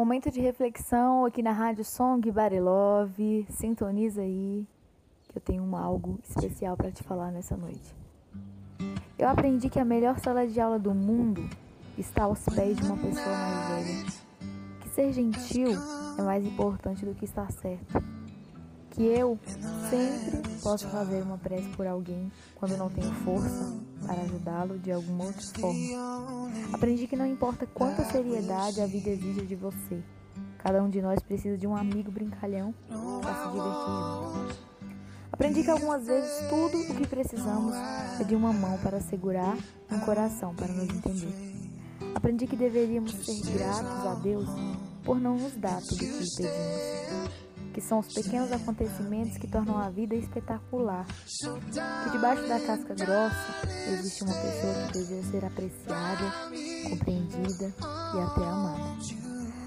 Momento de reflexão aqui na Rádio Song Barilove. Sintoniza aí que eu tenho algo especial para te falar nessa noite. Eu aprendi que a melhor sala de aula do mundo está aos pés de uma pessoa mais velha. Que ser gentil é mais importante do que estar certo. Que eu sempre posso fazer uma prece por alguém quando não tenho força para ajudá-lo de alguma outra forma. Aprendi que não importa quanta seriedade a vida exige de você, cada um de nós precisa de um amigo brincalhão para se divertir. Aprendi que algumas vezes tudo o que precisamos é de uma mão para segurar e um coração para nos entender. Aprendi que deveríamos ser gratos a Deus por não nos dar tudo o que pedimos. Que são os pequenos acontecimentos que tornam a vida espetacular. Que debaixo da casca grossa existe uma pessoa que deseja ser apreciada, compreendida e até amada.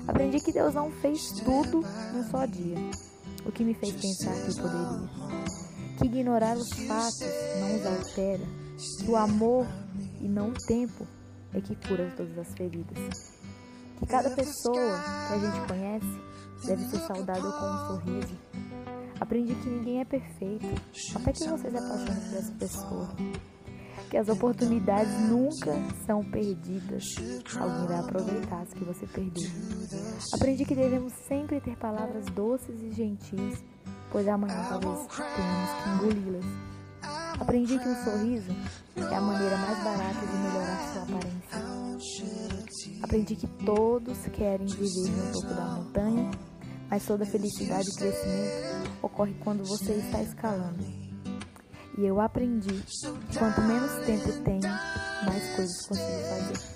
Aprendi que Deus não fez tudo num só dia, o que me fez pensar que eu poderia. Que ignorar os fatos não os altera, que o amor e não o tempo é que cura todas as feridas. Que cada pessoa que a gente conhece deve ser saudada com um sorriso. Aprendi que ninguém é perfeito, até que você se apaixone por essa pessoa. Que as oportunidades nunca são perdidas. Alguém vai aproveitar as que você perdeu. Aprendi que devemos sempre ter palavras doces e gentis, pois amanhã talvez tenhamos que engoli-las. Aprendi que um sorriso é a maneira mais barata de melhorar sua aparência. Aprendi que todos querem viver no topo da montanha, mas toda felicidade e crescimento ocorre quando você está escalando. E eu aprendi quanto menos tempo tenho, mais coisas consigo fazer.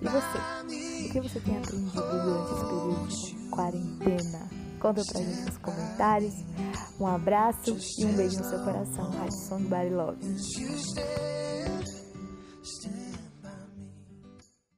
E você? O que você tem aprendido durante esse período de quarentena? Conta pra gente nos comentários. Um abraço e um beijo no seu coração. Rádio Song Body Love.